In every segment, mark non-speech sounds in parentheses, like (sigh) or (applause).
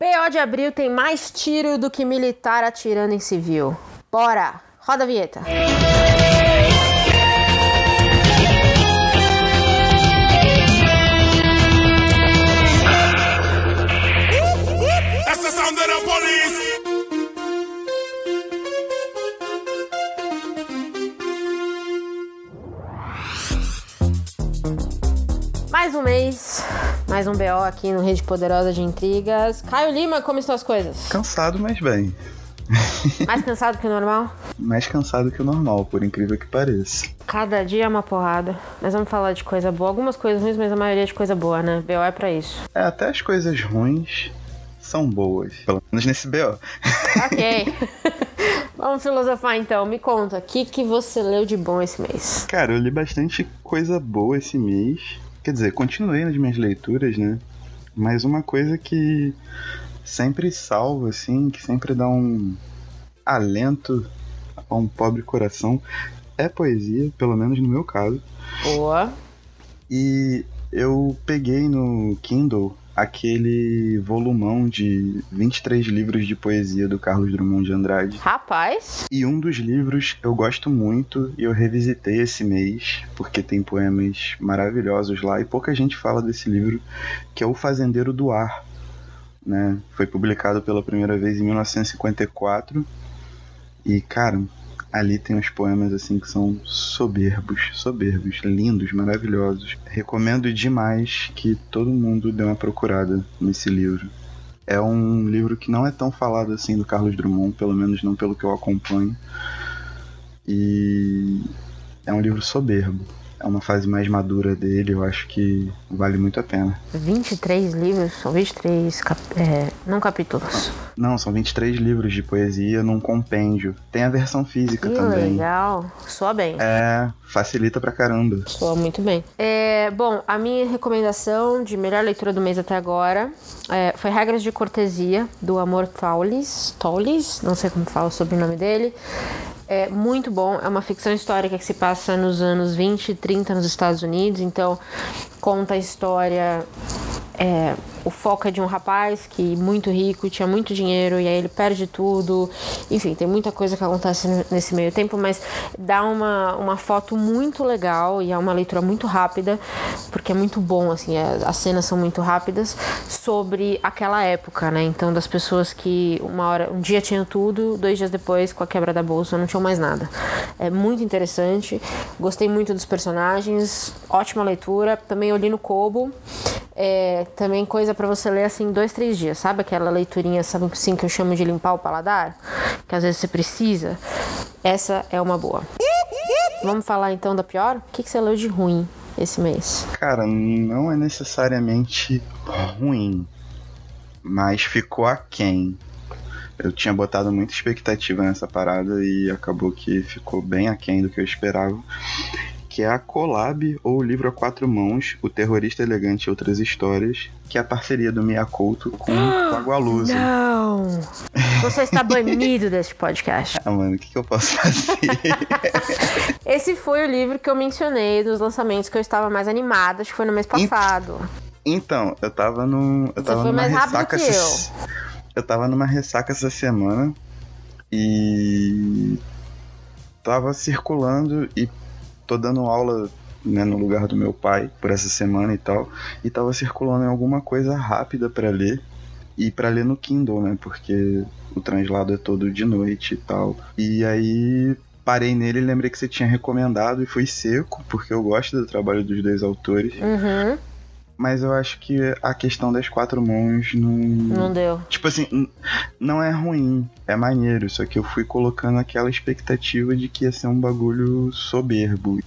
PO de abril tem mais tiro do que militar atirando em civil. Bora! Roda a vinheta. Police. Mais um mês, mais um BO aqui no Rede Poderosa de Intrigas. Caio Lima, como estão as coisas? Cansado, mas bem. (laughs) Mais cansado que o normal? Mais cansado que o normal, por incrível que pareça. Cada dia é uma porrada. Mas vamos falar de coisa boa. Algumas coisas ruins, mas a maioria de coisa boa, né? BO é pra isso. É, até as coisas ruins são boas. Pelo menos nesse BO. Ok. (laughs) vamos filosofar então. Me conta, o que, que você leu de bom esse mês? Cara, eu li bastante coisa boa esse mês. Quer dizer, continuei nas minhas leituras, né? Mas uma coisa que sempre salva, assim, que sempre dá um alento a um pobre coração é poesia, pelo menos no meu caso. Boa. E eu peguei no Kindle aquele volumão de 23 livros de poesia do Carlos Drummond de Andrade. Rapaz. E um dos livros eu gosto muito e eu revisitei esse mês, porque tem poemas maravilhosos lá e pouca gente fala desse livro, que é O Fazendeiro do Ar. Né? Foi publicado pela primeira vez em 1954. E, cara, ali tem uns poemas assim que são soberbos, soberbos, lindos, maravilhosos. Recomendo demais que todo mundo dê uma procurada nesse livro. É um livro que não é tão falado assim do Carlos Drummond, pelo menos não pelo que eu acompanho. E é um livro soberbo. É uma fase mais madura dele, eu acho que vale muito a pena. 23 livros, são 23 cap é, não capítulos. Não, são 23 livros de poesia num compêndio. Tem a versão física Que também. legal. Soa bem. É, facilita pra caramba. Soa muito bem. É, bom, a minha recomendação de melhor leitura do mês até agora é, foi Regras de Cortesia, do Amor Taulis. Taulis, não sei como fala o sobrenome dele. É muito bom, é uma ficção histórica que se passa nos anos 20 e 30 nos Estados Unidos, então conta a história. É, o foco é de um rapaz que muito rico, tinha muito dinheiro e aí ele perde tudo. Enfim, tem muita coisa que acontece nesse meio tempo, mas dá uma, uma foto muito legal e é uma leitura muito rápida, porque é muito bom, assim, é- as cenas são muito rápidas, sobre aquela época, né? Então, das pessoas que uma hora, um dia tinham tudo, dois dias depois, com a quebra da bolsa, não tinham mais nada. É muito interessante, gostei muito dos personagens, ótima leitura. Também li no Kobo. É, também coisa pra você ler assim dois, três dias, sabe? Aquela leiturinha, sabe assim, que eu chamo de limpar o paladar? Que às vezes você precisa. Essa é uma boa. Vamos falar então da pior? O que, que você leu de ruim esse mês? Cara, não é necessariamente ruim, mas ficou aquém. Eu tinha botado muita expectativa nessa parada e acabou que ficou bem aquém do que eu esperava. Que é a Collab, ou o livro a quatro mãos, O Terrorista Elegante e Outras Histórias, que é a parceria do Miyakoto com o Agualusa. Não! Você está banido (laughs) deste podcast. Ah, mano, o que, que eu posso fazer? (laughs) Esse foi o livro que eu mencionei dos lançamentos que eu estava mais animada, acho que foi no mês passado. Então, eu tava num. Eu tava foi numa mais rápido que essa- eu tava numa ressaca essa semana e tava circulando e tô dando aula né, no lugar do meu pai por essa semana e tal. E tava circulando em alguma coisa rápida pra ler. E pra ler no Kindle, né? Porque o translado é todo de noite e tal. E aí parei nele lembrei que você tinha recomendado e fui seco, porque eu gosto do trabalho dos dois autores. Uhum, Mas eu acho que a questão das quatro mãos não. não deu. Tipo assim, não é ruim, é maneiro, só que eu fui colocando aquela expectativa de que ia ser um bagulho soberbo.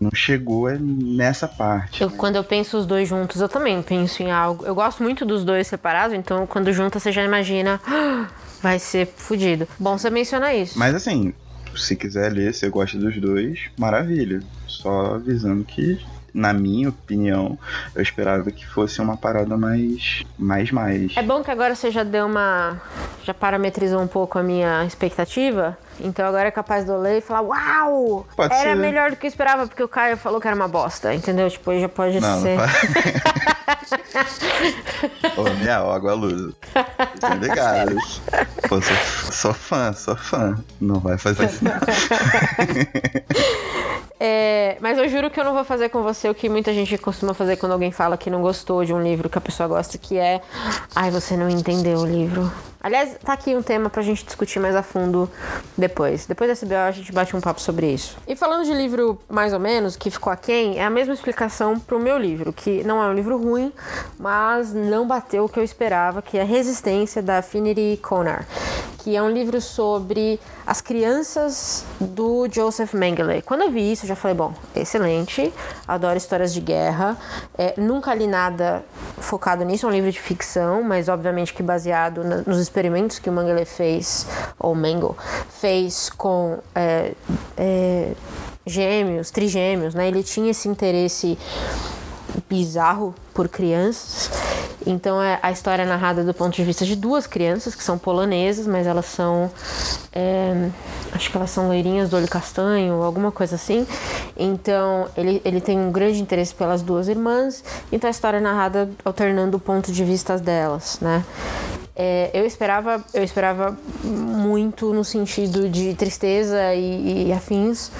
Não chegou nessa parte. Eu, quando eu penso os dois juntos, eu também penso em algo. Eu gosto muito dos dois separados, então quando junta você já imagina, "Ah, vai ser fudido. Bom você mencionar isso. Mas assim, se quiser ler, você gosta dos dois, maravilha. Só avisando que, na minha opinião, eu esperava que fosse uma parada mais. mais mais. É bom que agora você já deu uma. já parametrizou um pouco a minha expectativa. Então agora é capaz de eu ler e falar: Uau! Pode era ser. melhor do que eu esperava, porque o Caio falou que era uma bosta, entendeu? Tipo, já pode Não, ser. não (laughs) Ô, minha água luz. Bem ligados. Pô, sou, sou fã, sou fã. Não vai fazer isso, não. (laughs) É, mas eu juro que eu não vou fazer com você o que muita gente costuma fazer quando alguém fala que não gostou de um livro que a pessoa gosta, que é. Ai, você não entendeu o livro. Aliás, tá aqui um tema pra gente discutir mais a fundo depois. Depois desse BO a gente bate um papo sobre isso. E falando de livro mais ou menos, que ficou aquém, é a mesma explicação pro meu livro, que não é um livro ruim, mas não bateu o que eu esperava, que é Resistência, da Affinity Konar que é um livro sobre as crianças do Joseph Mengele. Quando eu vi isso, eu já falei, bom, excelente, adoro histórias de guerra, é, nunca li nada focado nisso, é um livro de ficção, mas obviamente que baseado na, nos experimentos que o Mengele fez, ou Mengele, fez com é, é, gêmeos, trigêmeos, né? Ele tinha esse interesse bizarro por crianças. Então é, a história é narrada do ponto de vista de duas crianças que são polonesas, mas elas são. É, acho que elas são loirinhas do olho castanho, alguma coisa assim. Então ele, ele tem um grande interesse pelas duas irmãs. Então a história é narrada alternando o ponto de vista delas, né? É, eu esperava eu esperava muito no sentido de tristeza e, e afins,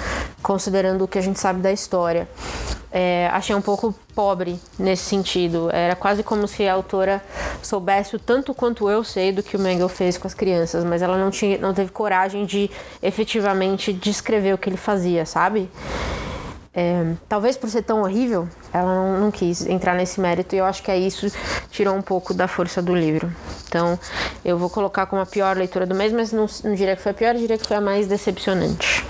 considerando o que a gente sabe da história é, achei um pouco pobre nesse sentido. Era quase como se a autora soubesse o tanto quanto eu sei do que o Mengel fez com as crianças, mas ela não, tinha, não teve coragem de efetivamente descrever o que ele fazia, sabe? É, talvez por ser tão horrível, ela não, não, quis entrar nesse mérito e eu acho que é isso tirou um pouco da força do livro. Então eu vou colocar como a pior leitura do mês, mas não, não diria que foi a pior, diria que foi a mais decepcionante.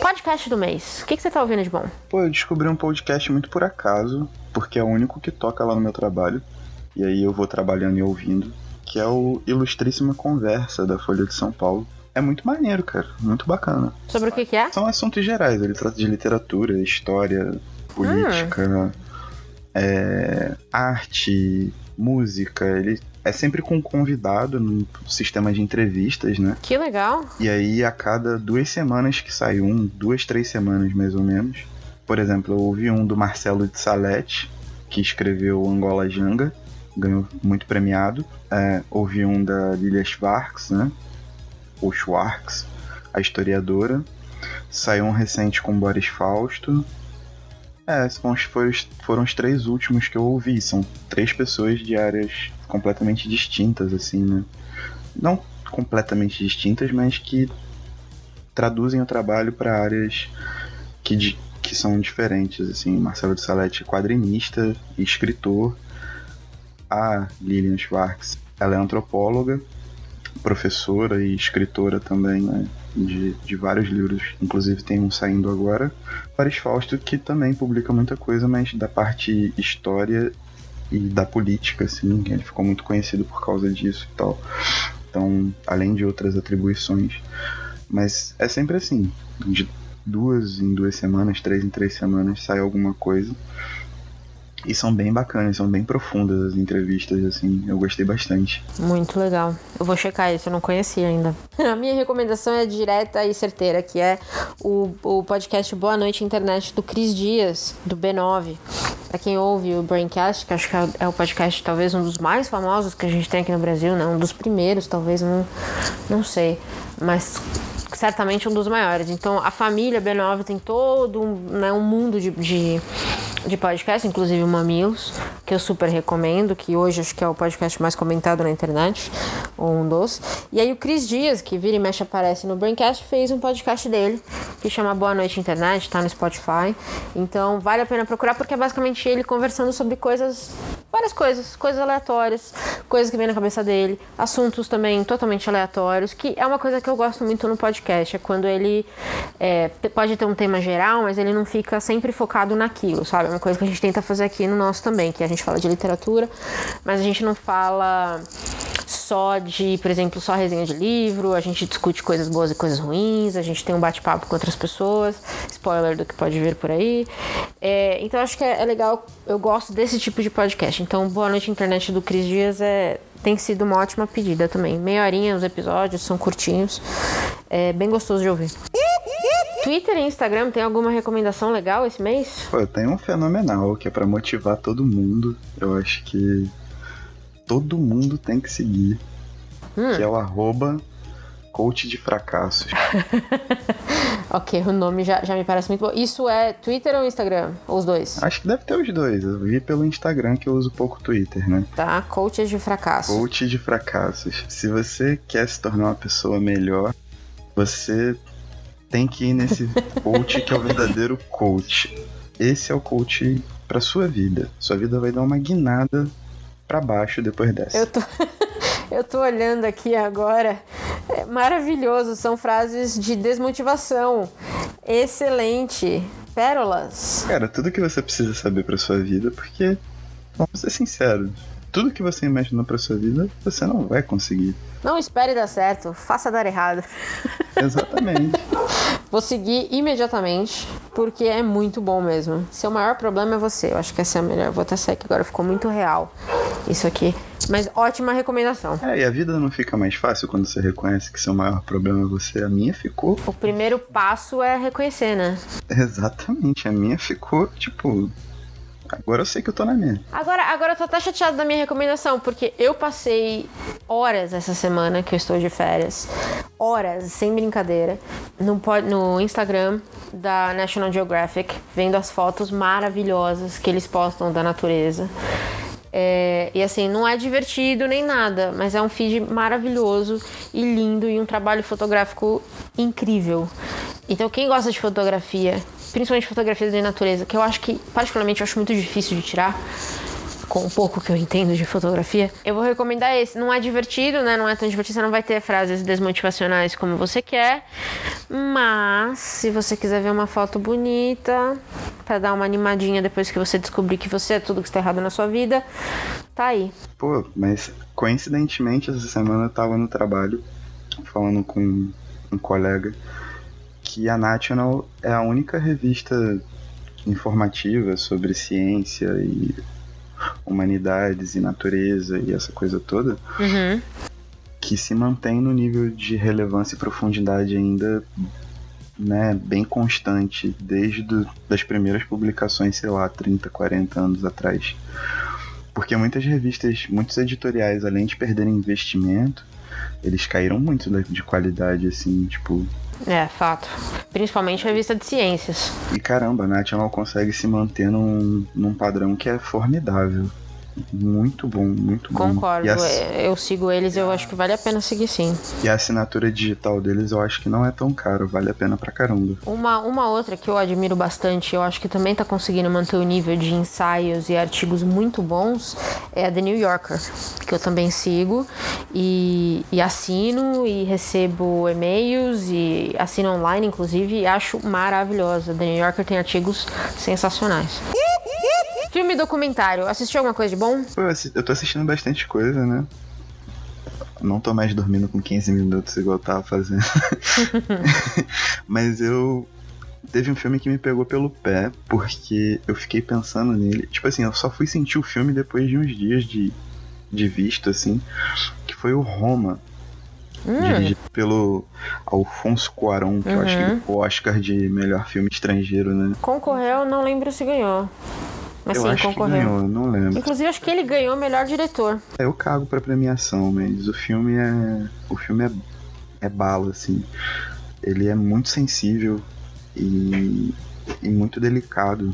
Podcast do mês. O que, que você tá ouvindo de bom? Pô, eu descobri um podcast muito por acaso, porque é o único que toca lá no meu trabalho. E aí eu vou trabalhando e ouvindo. Que é o Ilustríssima Conversa da Folha de São Paulo. É muito maneiro, cara. Muito bacana. Sobre o que, que é? São assuntos gerais. Ele trata de literatura, história, política, hum. é, arte, música. Ele é sempre com um convidado no sistema de entrevistas, né? Que legal. E aí, a cada duas semanas que sai um, duas, três semanas mais ou menos. Por exemplo, eu ouvi um do Marcelo de Salete, que escreveu Angola Janga, ganhou muito premiado. É, ouvi um da Lilia Schwartz, né? Ou Schwartz, a historiadora. Saiu um recente com Boris Fausto. É, foram, os três últimos que eu ouvi. São três pessoas de áreas completamente distintas, assim, né? Não completamente distintas, mas que traduzem o trabalho para áreas que, que são diferentes, assim. Marcelo de Salete é quadrinista e escritor. A Lilian Schwartz, ela é antropóloga, professora e escritora também, né? De, de vários livros, inclusive tem um saindo agora. Paris Fausto, que também publica muita coisa, mas da parte história e da política, assim, ele ficou muito conhecido por causa disso e tal. Então, além de outras atribuições. Mas é sempre assim, de duas em duas semanas, três em três semanas sai alguma coisa. E são bem bacanas, são bem profundas as entrevistas, assim, eu gostei bastante. Muito legal. Eu vou checar isso, eu não conhecia ainda. (laughs) A minha recomendação é direta e certeira, que é o, o podcast Boa Noite Internet do Cris Dias, do B9. Pra quem ouve o Braincast, que acho que é o podcast talvez um dos mais famosos que a gente tem aqui no Brasil, né? Um dos primeiros, talvez, não, não sei. Mas certamente um dos maiores. Então a família B9 tem todo um, né, um mundo de, de de podcast, inclusive o Mamilos, que eu super recomendo, que hoje acho que é o podcast mais comentado na internet, ou um dos. E aí o Cris Dias, que vira e mexe aparece no Braincast, fez um podcast dele, que chama Boa Noite Internet, tá no Spotify. Então vale a pena procurar, porque é basicamente ele conversando sobre coisas, várias coisas, coisas aleatórias, coisas que vem na cabeça dele, assuntos também totalmente aleatórios, que é uma coisa que eu gosto muito no podcast, é quando ele é, pode ter um tema geral, mas ele não fica sempre focado naquilo, sabe? uma coisa que a gente tenta fazer aqui no nosso também, que a gente fala de literatura, mas a gente não fala só de, por exemplo, só resenha de livro, a gente discute coisas boas e coisas ruins, a gente tem um bate-papo com outras pessoas, spoiler do que pode vir por aí. É, então acho que é, é, legal, eu gosto desse tipo de podcast. Então, Boa Noite Internet do Cris Dias é, tem sido uma ótima pedida também. Meia horinha os episódios, são curtinhos, é bem gostoso de ouvir. Twitter e Instagram tem alguma recomendação legal esse mês? Pô, tem um fenomenal que é pra motivar todo mundo. Eu acho que todo mundo tem que seguir. Que é o arroba coach de fracassos. (laughs) Ok, o nome já, já me parece muito bom. Isso é Twitter ou Instagram? Ou os dois? Acho que deve ter os dois. Eu vi pelo Instagram que eu uso pouco Twitter, né? Tá, coaches de fracasso. Coach de fracassos. Se você quer se tornar uma pessoa melhor, você tem que ir nesse (laughs) coach que é o verdadeiro coach. Esse é o coach pra sua vida. Sua vida vai dar uma guinada pra baixo depois dessa. Eu tô, (laughs) eu tô olhando aqui agora. É maravilhoso, são frases de desmotivação. Excelente. Pérolas. Cara, tudo que você precisa saber pra sua vida, porque, vamos ser sinceros, tudo que você imaginou pra sua vida, você não vai conseguir. Não espere dar certo, faça dar errado. (laughs) Exatamente. Vou seguir imediatamente, porque é muito bom mesmo. Seu maior problema é você. Eu acho que essa é a melhor. Vou até sair que agora ficou muito real isso aqui. Mas ótima recomendação. É, e a vida não fica mais fácil quando você reconhece que seu maior problema é você. A minha ficou. O primeiro passo é reconhecer, né? Exatamente, a minha ficou, tipo. Agora eu sei que eu tô na minha. Agora, agora eu tô até chateada da minha recomendação, porque eu passei horas essa semana que eu estou de férias, horas, sem brincadeira, no, no Instagram da National Geographic, vendo as fotos maravilhosas que eles postam da natureza. É, e assim, não é divertido nem nada, mas é um feed maravilhoso e lindo e um trabalho fotográfico incrível. Então, quem gosta de fotografia, principalmente fotografia de natureza, que eu acho que, particularmente, eu acho muito difícil de tirar, com o pouco que eu entendo de fotografia, eu vou recomendar esse. Não é divertido, né? Não é tão divertido, você não vai ter frases desmotivacionais como você quer, mas se você quiser ver uma foto bonita, pra dar uma animadinha depois que você descobrir que você é tudo que está errado na sua vida, tá aí. Pô, mas coincidentemente essa semana eu tava no trabalho falando com um colega que a National é a única revista informativa sobre ciência e humanidades e natureza e essa coisa toda Uhum. que se mantém no nível de relevância e profundidade ainda né, bem constante desde do, das primeiras publicações, sei lá, 30, 40 anos atrás. Porque muitas revistas, muitos editoriais, além de perderem investimento, eles caíram muito de qualidade, assim, tipo. É, fato. Principalmente revista de ciências. E caramba, a National consegue se manter num, num padrão que é formidável. Muito bom, muito bom. Concordo. A, é, Eu sigo eles, eu acho que vale a pena seguir sim. e a assinatura digital deles eu acho que não é tão caro, vale a pena pra caramba. Uma, uma outra que eu admiro bastante, eu acho que também tá conseguindo manter o nível de ensaios e artigos muito bons, é a The New Yorker, que eu também sigo e, e assino e recebo e-mails e assino online, inclusive, e acho maravilhosa. The New Yorker tem artigos sensacionais. (laughs) Filme e documentário, assistiu alguma coisa de bom? Eu eu tô assistindo bastante coisa, né? Não tô mais dormindo com 15 minutos igual eu tava fazendo. (laughs) (laughs) Mas eu. Teve um filme que me pegou pelo pé, porque eu fiquei pensando nele. Tipo assim, eu só fui sentir o filme depois de uns dias de, de visto, assim. Que foi o Roma. Dirigido pelo Alfonso Cuarón, que eu acho que ele o Oscar de melhor filme estrangeiro, né? Concorreu, não lembro se ganhou. Mas eu sim, concorreu. ganhou, não lembro. Inclusive, acho que ele ganhou melhor diretor. É, eu cago pra premiação, mas o filme é. O filme é, é bala, assim. Ele é muito sensível e, e muito delicado.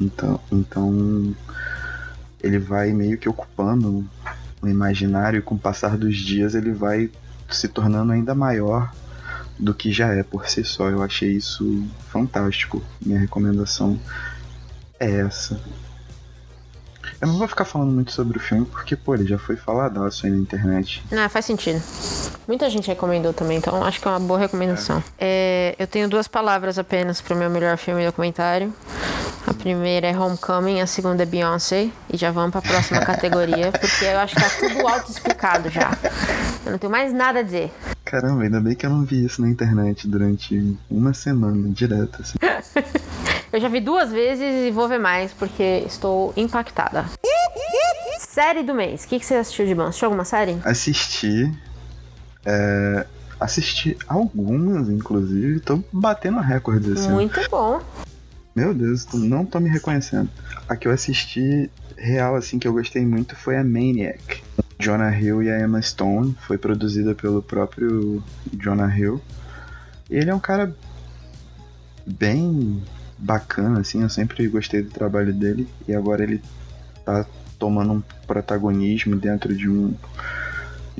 Então, então ele vai meio que ocupando o imaginário e com o passar dos dias ele vai se tornando ainda maior do que já é por si só. Eu achei isso fantástico. Minha recomendação é essa. Eu não vou ficar falando muito sobre o filme porque, pô, ele já foi faladaço aí na internet. Ah, faz sentido. Muita gente recomendou também, então acho que é uma boa recomendação. É, eu tenho duas palavras apenas pro meu melhor filme e documentário. A primeira é Homecoming, a segunda é Beyoncé. E já vamos pra próxima (laughs) categoria, porque eu acho que tá tudo auto-explicado já. Eu não tenho mais nada a dizer. Caramba, ainda bem que eu não vi isso na internet durante uma semana, direto, assim. (laughs) Eu já vi duas vezes e vou ver mais, porque estou impactada. Série do mês. O que, que você assistiu de bom? Assistiu alguma série? Assisti. é, Assisti algumas, inclusive. Tô batendo recordes assim. Muito bom. Meu Deus, não tô me reconhecendo. A que eu assisti real, assim, que eu gostei muito foi a Maniac. Jonah Hill e a Emma Stone. Foi produzida pelo próprio Jonah Hill. Ele é um cara bem bacana, assim. Eu sempre gostei do trabalho dele. E agora ele tá tomando um protagonismo dentro de um.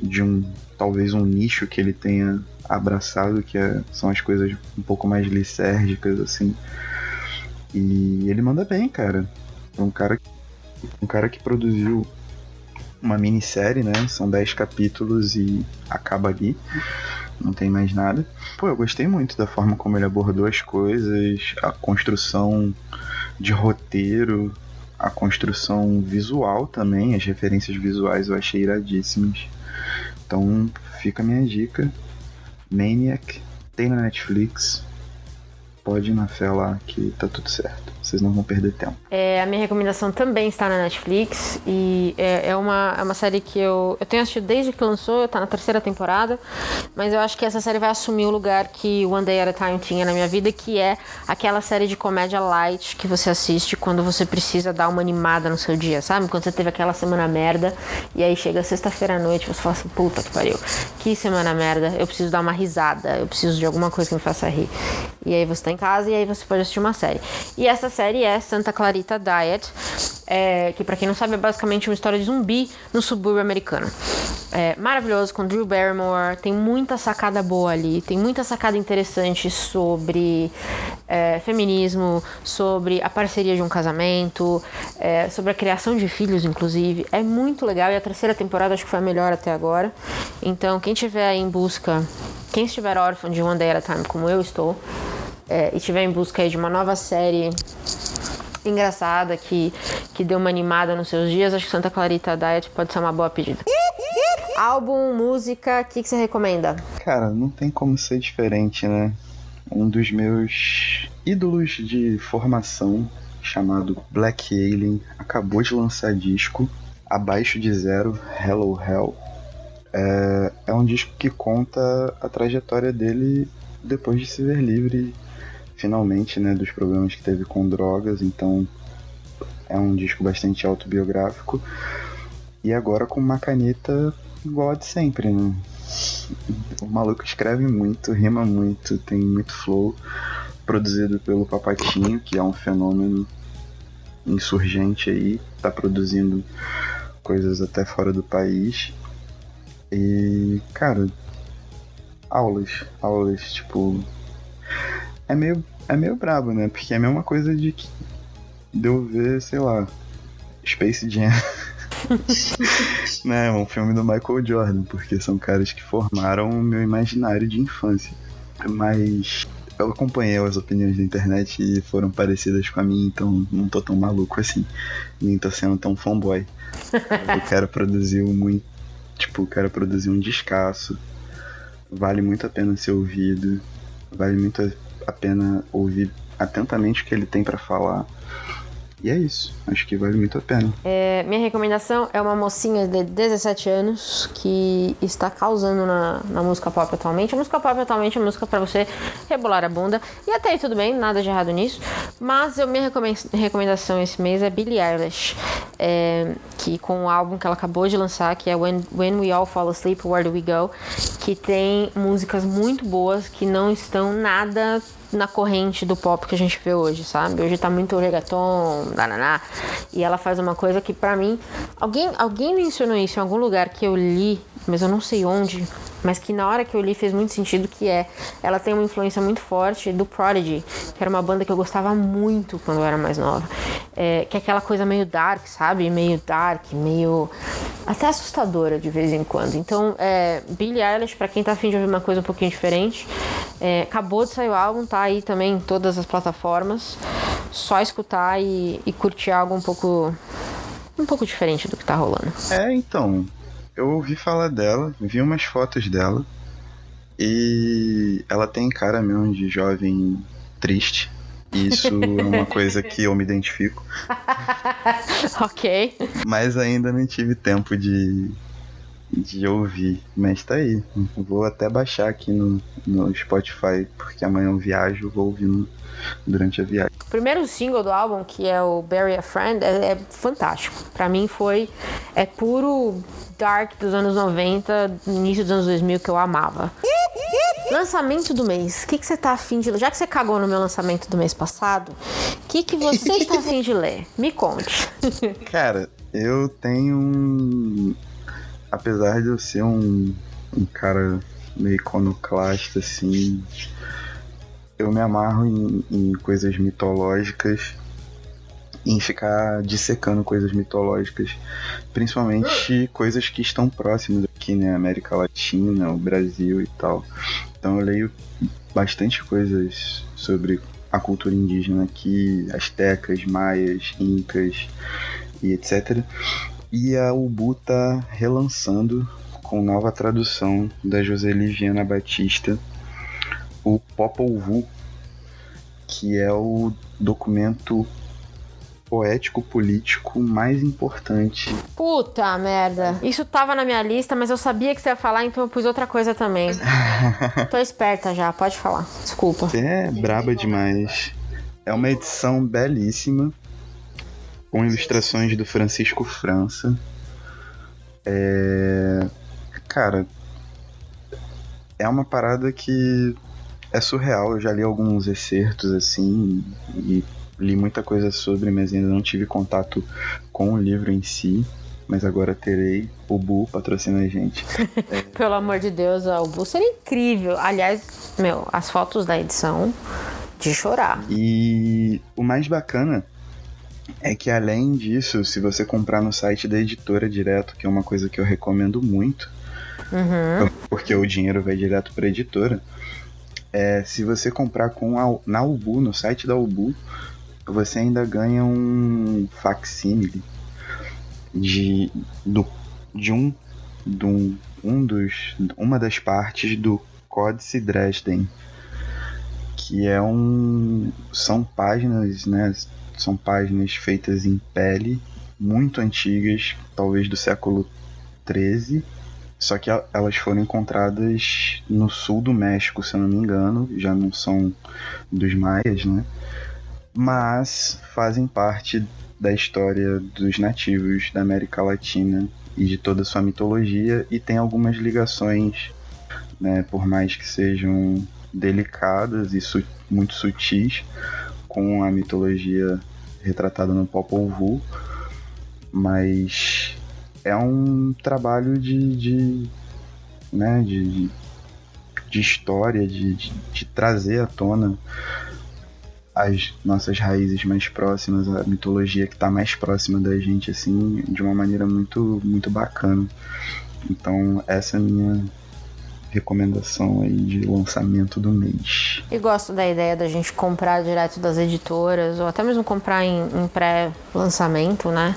de um. talvez um nicho que ele tenha abraçado, que é, são as coisas um pouco mais lisérgicas, assim. E ele manda bem, cara. É um cara, um cara que produziu uma minissérie, né? São 10 capítulos e acaba ali. Não tem mais nada. Pô, eu gostei muito da forma como ele abordou as coisas, a construção de roteiro, a construção visual também, as referências visuais eu achei iradíssimas. Então fica a minha dica. Maniac tem na Netflix. Pode ir na fé lá que tá tudo certo vocês não vão perder tempo. É, a minha recomendação também está na Netflix e é, é, uma, é uma série que eu, eu tenho assistido desde que lançou, tá na terceira temporada, mas eu acho que essa série vai assumir o lugar que One Day at a Time tinha na minha vida, que é aquela série de comédia light que você assiste quando você precisa dar uma animada no seu dia, sabe? Quando você teve aquela semana merda e aí chega sexta-feira à noite você fala assim, puta que pariu, que semana merda, eu preciso dar uma risada, eu preciso de alguma coisa que me faça rir. E aí você tá em casa e aí você pode assistir uma série. E essa série é Santa Clarita Diet, é, que para quem não sabe é basicamente uma história de zumbi no subúrbio americano. É maravilhoso com Drew Barrymore, tem muita sacada boa ali, tem muita sacada interessante sobre é, feminismo, sobre a parceria de um casamento, é, sobre a criação de filhos, inclusive. É muito legal e a terceira temporada acho que foi a melhor até agora. Então, quem tiver em busca, quem estiver órfão de One Day at a Time, como eu estou, é, e estiver em busca de uma nova série engraçada que, que deu uma animada nos seus dias, acho que Santa Clarita Diet pode ser uma boa pedida. Álbum, música, o que, que você recomenda? Cara, não tem como ser diferente, né? Um dos meus ídolos de formação, chamado Black Alien, acabou de lançar disco, Abaixo de Zero, Hello Hell. É, é um disco que conta a trajetória dele depois de se ver livre finalmente, né, dos problemas que teve com drogas, então é um disco bastante autobiográfico. E agora com uma caneta igual a de sempre, né? O maluco escreve muito, rima muito, tem muito flow, produzido pelo Papatinho, que é um fenômeno insurgente aí, tá produzindo coisas até fora do país. E, cara, aulas, aulas, tipo, é meio, é meio brabo, né? Porque é a mesma coisa de que de eu ver, sei lá, Space Jam. (laughs) né, um filme do Michael Jordan, porque são caras que formaram o meu imaginário de infância. Mas eu acompanhei as opiniões da internet e foram parecidas com a minha, então não tô tão maluco assim. Nem tô sendo tão fanboy. eu quero produzir um muito. Tipo, quero produzir um descasso. Vale muito a pena ser ouvido. Vale muito a a pena ouvir atentamente o que ele tem para falar. E é isso, acho que vale muito a pena. É, minha recomendação é uma mocinha de 17 anos que está causando na, na música pop atualmente. A música pop atualmente é música para você rebolar a bunda. E até aí tudo bem, nada de errado nisso. Mas a minha recomendação esse mês é Billie Eilish, é, que com o álbum que ela acabou de lançar, que é When, When We All Fall Asleep, Where Do We Go, que tem músicas muito boas que não estão nada na corrente do pop que a gente vê hoje, sabe? Hoje tá muito reggaeton, dananá, e ela faz uma coisa que para mim, alguém, alguém mencionou isso em algum lugar que eu li, mas eu não sei onde, mas que na hora que eu li fez muito sentido que é, ela tem uma influência muito forte do Prodigy, que era uma banda que eu gostava muito quando eu era mais nova, é, que é aquela coisa meio dark, sabe? Meio dark, meio até assustadora de vez em quando. Então, é, Billie Eilish, para quem tá afim de ouvir uma coisa um pouquinho diferente, é, acabou de sair o álbum, tá aí também em todas as plataformas. Só escutar e, e curtir algo um pouco um pouco diferente do que tá rolando. É, então, eu ouvi falar dela, vi umas fotos dela e ela tem cara mesmo de jovem triste. Isso é uma (laughs) coisa que eu me identifico. (laughs) ok. Mas ainda não tive tempo de de ouvir, mas tá aí. Vou até baixar aqui no, no Spotify, porque amanhã eu viajo, vou ouvindo durante a viagem. O primeiro single do álbum, que é o Bury a Friend, é, é fantástico. Pra mim foi é puro dark dos anos 90, início dos anos 2000 que eu amava. Lançamento do mês. O que, que você tá afim de ler? Já que você cagou no meu lançamento do mês passado, o que, que você está afim de ler? Me conte. (laughs) Cara, eu tenho um. Apesar de eu ser um, um cara meio iconoclasta, assim, eu me amarro em, em coisas mitológicas, em ficar dissecando coisas mitológicas, principalmente coisas que estão próximas aqui, né? América Latina, o Brasil e tal. Então eu leio bastante coisas sobre a cultura indígena aqui, astecas, maias, incas e etc. E a Ubu tá relançando com nova tradução da Joseli Viana Batista o Popol Vuh, que é o documento poético-político mais importante. Puta merda. Isso tava na minha lista, mas eu sabia que você ia falar, então eu pus outra coisa também. (laughs) Tô esperta já, pode falar. Desculpa. Você é braba demais. É uma edição belíssima, com ilustrações do Francisco França. É. Cara. É uma parada que é surreal. Eu já li alguns excertos assim e li muita coisa sobre, mas ainda não tive contato com o livro em si. Mas agora terei. O Bu patrocina a gente. (laughs) Pelo amor de Deus, ó, o Bu seria incrível. Aliás, meu, as fotos da edição de chorar. E o mais bacana é que além disso, se você comprar no site da editora direto, que é uma coisa que eu recomendo muito, Uhum. porque o dinheiro vai direto para a editora, é, se você comprar com a, na Ubu, no site da Ubu, você ainda ganha um facsímile de, do, de um, de um, um dos, uma das partes do Códice Dresden, que é um são páginas, né? São páginas feitas em pele, muito antigas, talvez do século 13 só que elas foram encontradas no sul do México, se eu não me engano, já não são dos maias, né? Mas fazem parte da história dos nativos da América Latina e de toda a sua mitologia e tem algumas ligações, né, por mais que sejam delicadas e su muito sutis com a mitologia retratada no Popol Vuh, mas é um trabalho de, de né, de, de história, de, de, de, trazer à tona as nossas raízes mais próximas, a mitologia que está mais próxima da gente, assim, de uma maneira muito, muito bacana. Então, essa é a minha recomendação aí de lançamento do mês. E gosto da ideia da gente comprar direto das editoras, ou até mesmo comprar em, em pré-lançamento, né?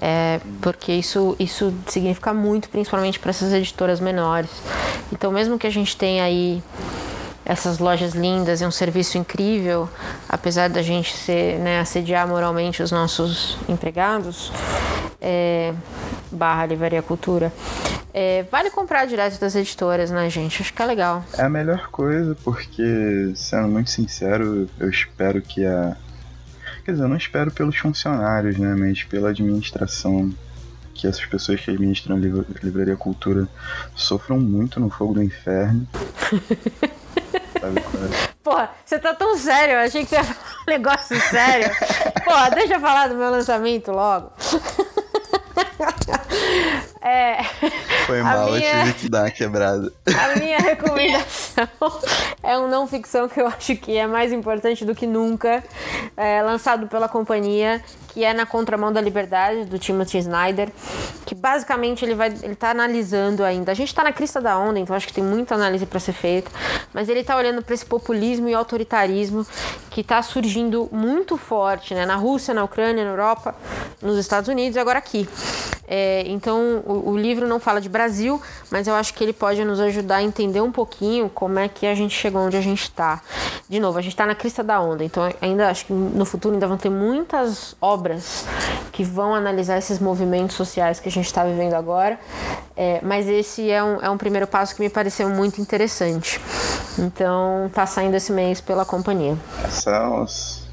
É, porque isso, isso significa muito, principalmente para essas editoras menores. Então, mesmo que a gente tenha aí essas lojas lindas e um serviço incrível, apesar da gente ser, né, assediar moralmente os nossos empregados, é, barra Livraria Cultura, é, vale comprar direto das editoras, né, gente? Acho que é legal. É a melhor coisa, porque, sendo muito sincero, eu espero que a Quer dizer, eu não espero pelos funcionários, né? Mas pela administração. Que essas pessoas que administram a livra Livraria Cultura sofram muito no fogo do inferno. (laughs) É? Porra, você tá tão sério, eu achei que você ia falar um negócio sério. Porra, deixa eu falar do meu lançamento logo. É, Foi mal, minha, eu tive que dar uma quebrada. A minha recomendação (laughs) é um não ficção que eu acho que é mais importante do que nunca, é, lançado pela companhia, que é Na Contramão da Liberdade, do Timothy Snyder, que basicamente ele vai ele tá analisando ainda. A gente tá na crista da onda, então acho que tem muita análise para ser feita, mas ele tá olhando para esse populismo e autoritarismo que tá surgindo muito forte, né, na Rússia, na Ucrânia, na Europa, nos Estados Unidos e agora aqui. É, então, o, o, livro não fala de Brasil, mas eu acho que ele pode nos ajudar a entender um pouquinho como é que a gente chegou onde a gente está. De novo, a gente está na crista da onda, então ainda acho que no futuro ainda vão ter muitas obras que vão analisar esses movimentos sociais que a gente está vivendo agora, é, mas esse é um, é um primeiro passo que me pareceu muito interessante. Então, tá saindo esse mês pela companhia. Essa,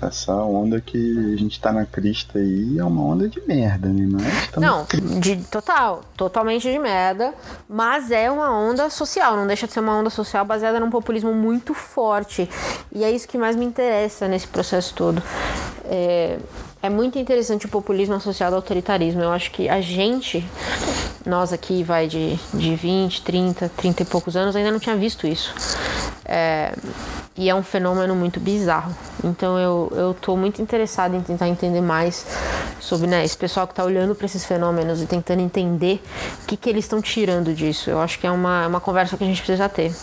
essa onda que a gente tá na crista aí é uma onda de merda, né? Mas não, de total, totalmente de merda, mas é uma onda social, não deixa de ser uma onda social baseada num populismo muito forte. E é isso que mais me interessa nesse processo todo. É, é muito interessante o populismo associado ao autoritarismo. Eu acho que a gente, nós aqui, vai de, de 20, 30, 30 e poucos anos, ainda não tinha visto isso. É, e é um fenômeno muito bizarro. Então eu, eu tô muito interessada em tentar entender mais sobre né, esse pessoal que está olhando para esses fenômenos e tentando entender o que, que eles estão tirando disso. Eu acho que é uma, é uma conversa que a gente precisa ter.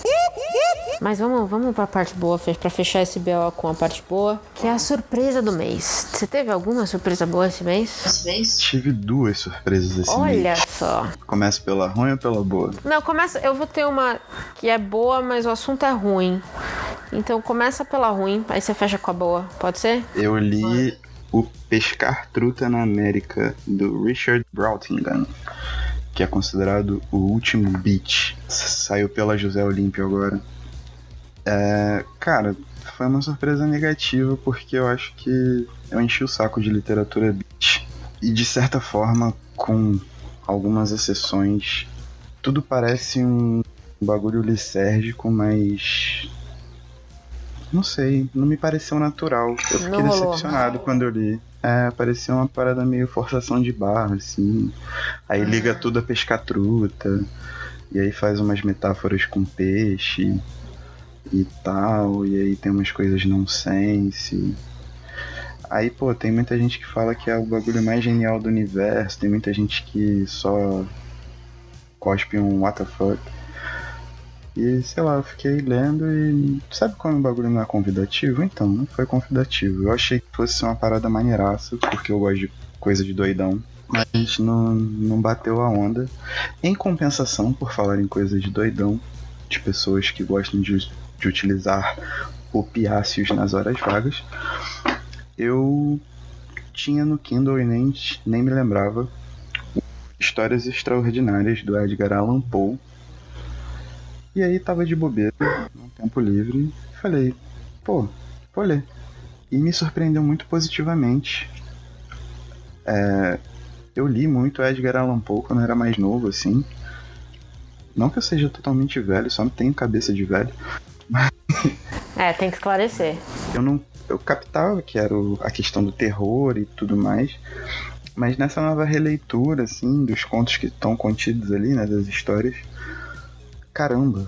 Mas vamos, vamos para a parte boa, para fechar esse BO com a parte boa, que é a surpresa do mês. Você teve alguma surpresa boa esse mês? Esse mês? Tive duas surpresas esse Olha mês. Olha só. Começa pela ruim ou pela boa? Não, começa. Eu vou ter uma que é boa, mas o assunto é ruim. Então começa pela ruim, aí você fecha com a boa. Pode ser? Eu li o Pescar Truta na América, do Richard Brautingham, que é considerado o último beat. Saiu pela José Olímpio agora. É, cara, foi uma surpresa negativa porque eu acho que eu enchi o saco de literatura beat. E de certa forma, com algumas exceções, tudo parece um bagulho lisérgico, mas não sei, não me pareceu natural. Eu fiquei não decepcionado rolou. quando eu li. É, parecia uma parada meio forçação de barra, assim. Aí liga tudo a pescar truta. E aí faz umas metáforas com peixe e tal. E aí tem umas coisas nonsense. Aí, pô, tem muita gente que fala que é o bagulho mais genial do universo. Tem muita gente que só cospe um fuck. E sei lá, eu fiquei lendo e. Sabe quando o bagulho não é convidativo? Então, não foi convidativo. Eu achei que fosse uma parada maneiraça, porque eu gosto de coisa de doidão. Mas não, não bateu a onda. Em compensação, por falar em coisa de doidão, de pessoas que gostam de, de utilizar opiáceos nas horas vagas, eu tinha no Kindle e nem, nem me lembrava Histórias Extraordinárias do Edgar Allan Poe e aí tava de bobeira, no tempo livre, e falei, pô, vou ler. E me surpreendeu muito positivamente. É, eu li muito Edgar Allan Poe quando era mais novo, assim. Não que eu seja totalmente velho, só não tenho cabeça de velho. (laughs) É, tem que esclarecer. Eu não. Eu captava que era o, a questão do terror e tudo mais. Mas nessa nova releitura, assim, dos contos que estão contidos ali, né, das histórias, caramba,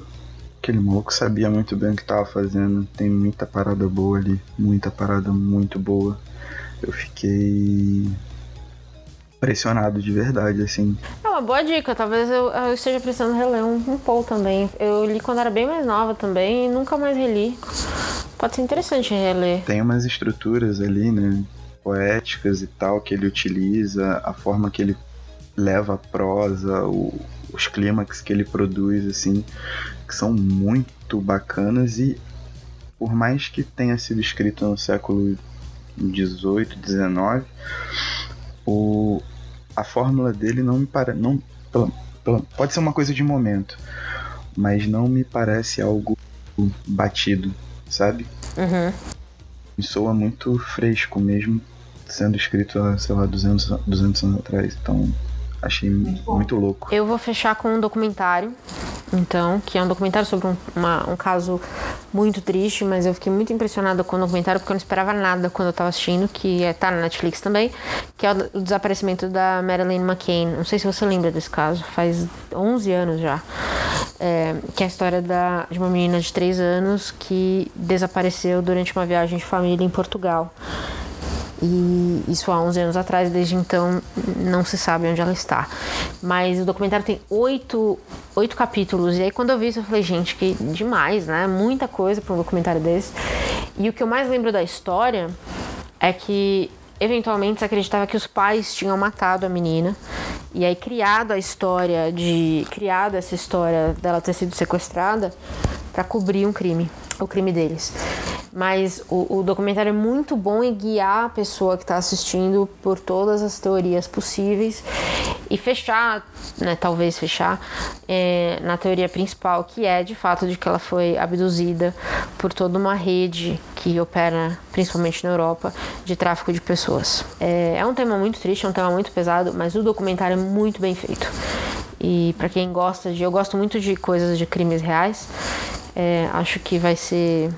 aquele maluco sabia muito bem o que tava fazendo. Tem muita parada boa ali, muita parada muito boa. Eu fiquei impressionado de verdade, assim. É uma boa dica, talvez eu, eu esteja precisando reler um, um pouco também. Eu li quando era bem mais nova também e nunca mais reli. Pode ser interessante reler. Tem umas estruturas ali, né? Poéticas e tal que ele utiliza, a forma que ele leva a prosa, o, os clímax que ele produz, assim, que são muito bacanas e por mais que tenha sido escrito no século 18, 19, o, a fórmula dele não me parece. Não, pode ser uma coisa de momento, mas não me parece algo batido, sabe? Uhum. Me soa muito fresco mesmo, sendo escrito há, sei lá, 200, 200 anos atrás. Então, Achei muito, muito, louco. Eu vou fechar com um documentário, então, que é um documentário sobre um, uma, um caso muito triste, mas eu fiquei muito impressionada com o documentário porque eu não esperava nada quando eu estava assistindo, que é, tá na Netflix também, que é o, o desaparecimento da Marilyn McCain. Não sei se você lembra desse caso, faz 11 anos já. É, que é a história da, de uma menina de 3 anos que desapareceu durante uma viagem de família em Portugal. E isso há 11 anos atrás, desde então não se sabe onde ela está. Mas o documentário tem oito, oito capítulos. E aí, quando eu vi isso, eu falei, gente, que demais, né? Muita coisa para um documentário desse. E o que eu mais lembro da história é que eventualmente se acreditava que os pais tinham matado a menina e aí criado a história de criado essa história dela ter sido sequestrada para cobrir um crime, o crime deles. Mas o, o, documentário é muito bom em guiar a pessoa que está assistindo por todas as teorias possíveis e fechar, né, talvez fechar, é, na teoria principal, que é de fato de que ela foi abduzida por toda uma rede que opera, principalmente na Europa, de tráfico de pessoas. É, é um tema muito triste, é um tema muito pesado, mas o documentário é muito bem feito. E para quem gosta de. Eu gosto muito de coisas de crimes reais. É, acho que vai ser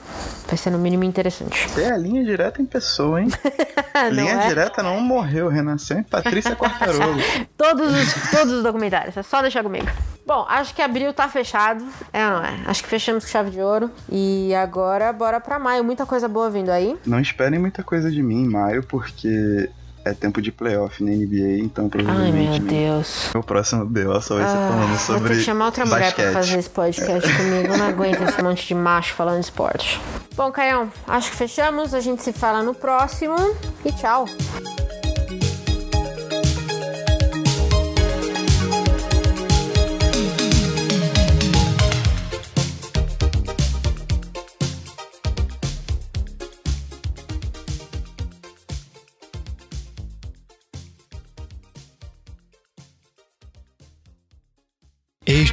vai ser no mínimo interessante. É a linha direta em pessoa, hein? (laughs) linha é? direta não morreu, renasceu em Patrícia Quartarolo. (laughs) todos, os, todos os documentários, é só deixar comigo. Bom, acho que abril tá fechado, é ou não é? Acho que fechamos com chave de ouro. E agora, bora pra maio. Muita coisa boa vindo aí. Não esperem muita coisa de mim em maio, porque é tempo de playoff na NBA, então provavelmente. Ai, meu Deus. O próximo BO só vai ser ah, falando sobre. Vou ter que chamar outra mulher basquete. pra fazer esse podcast (laughs) comigo. Eu não aguento esse monte de macho falando esporte. Bom, Caião, acho que fechamos. A gente se fala no próximo. E tchau.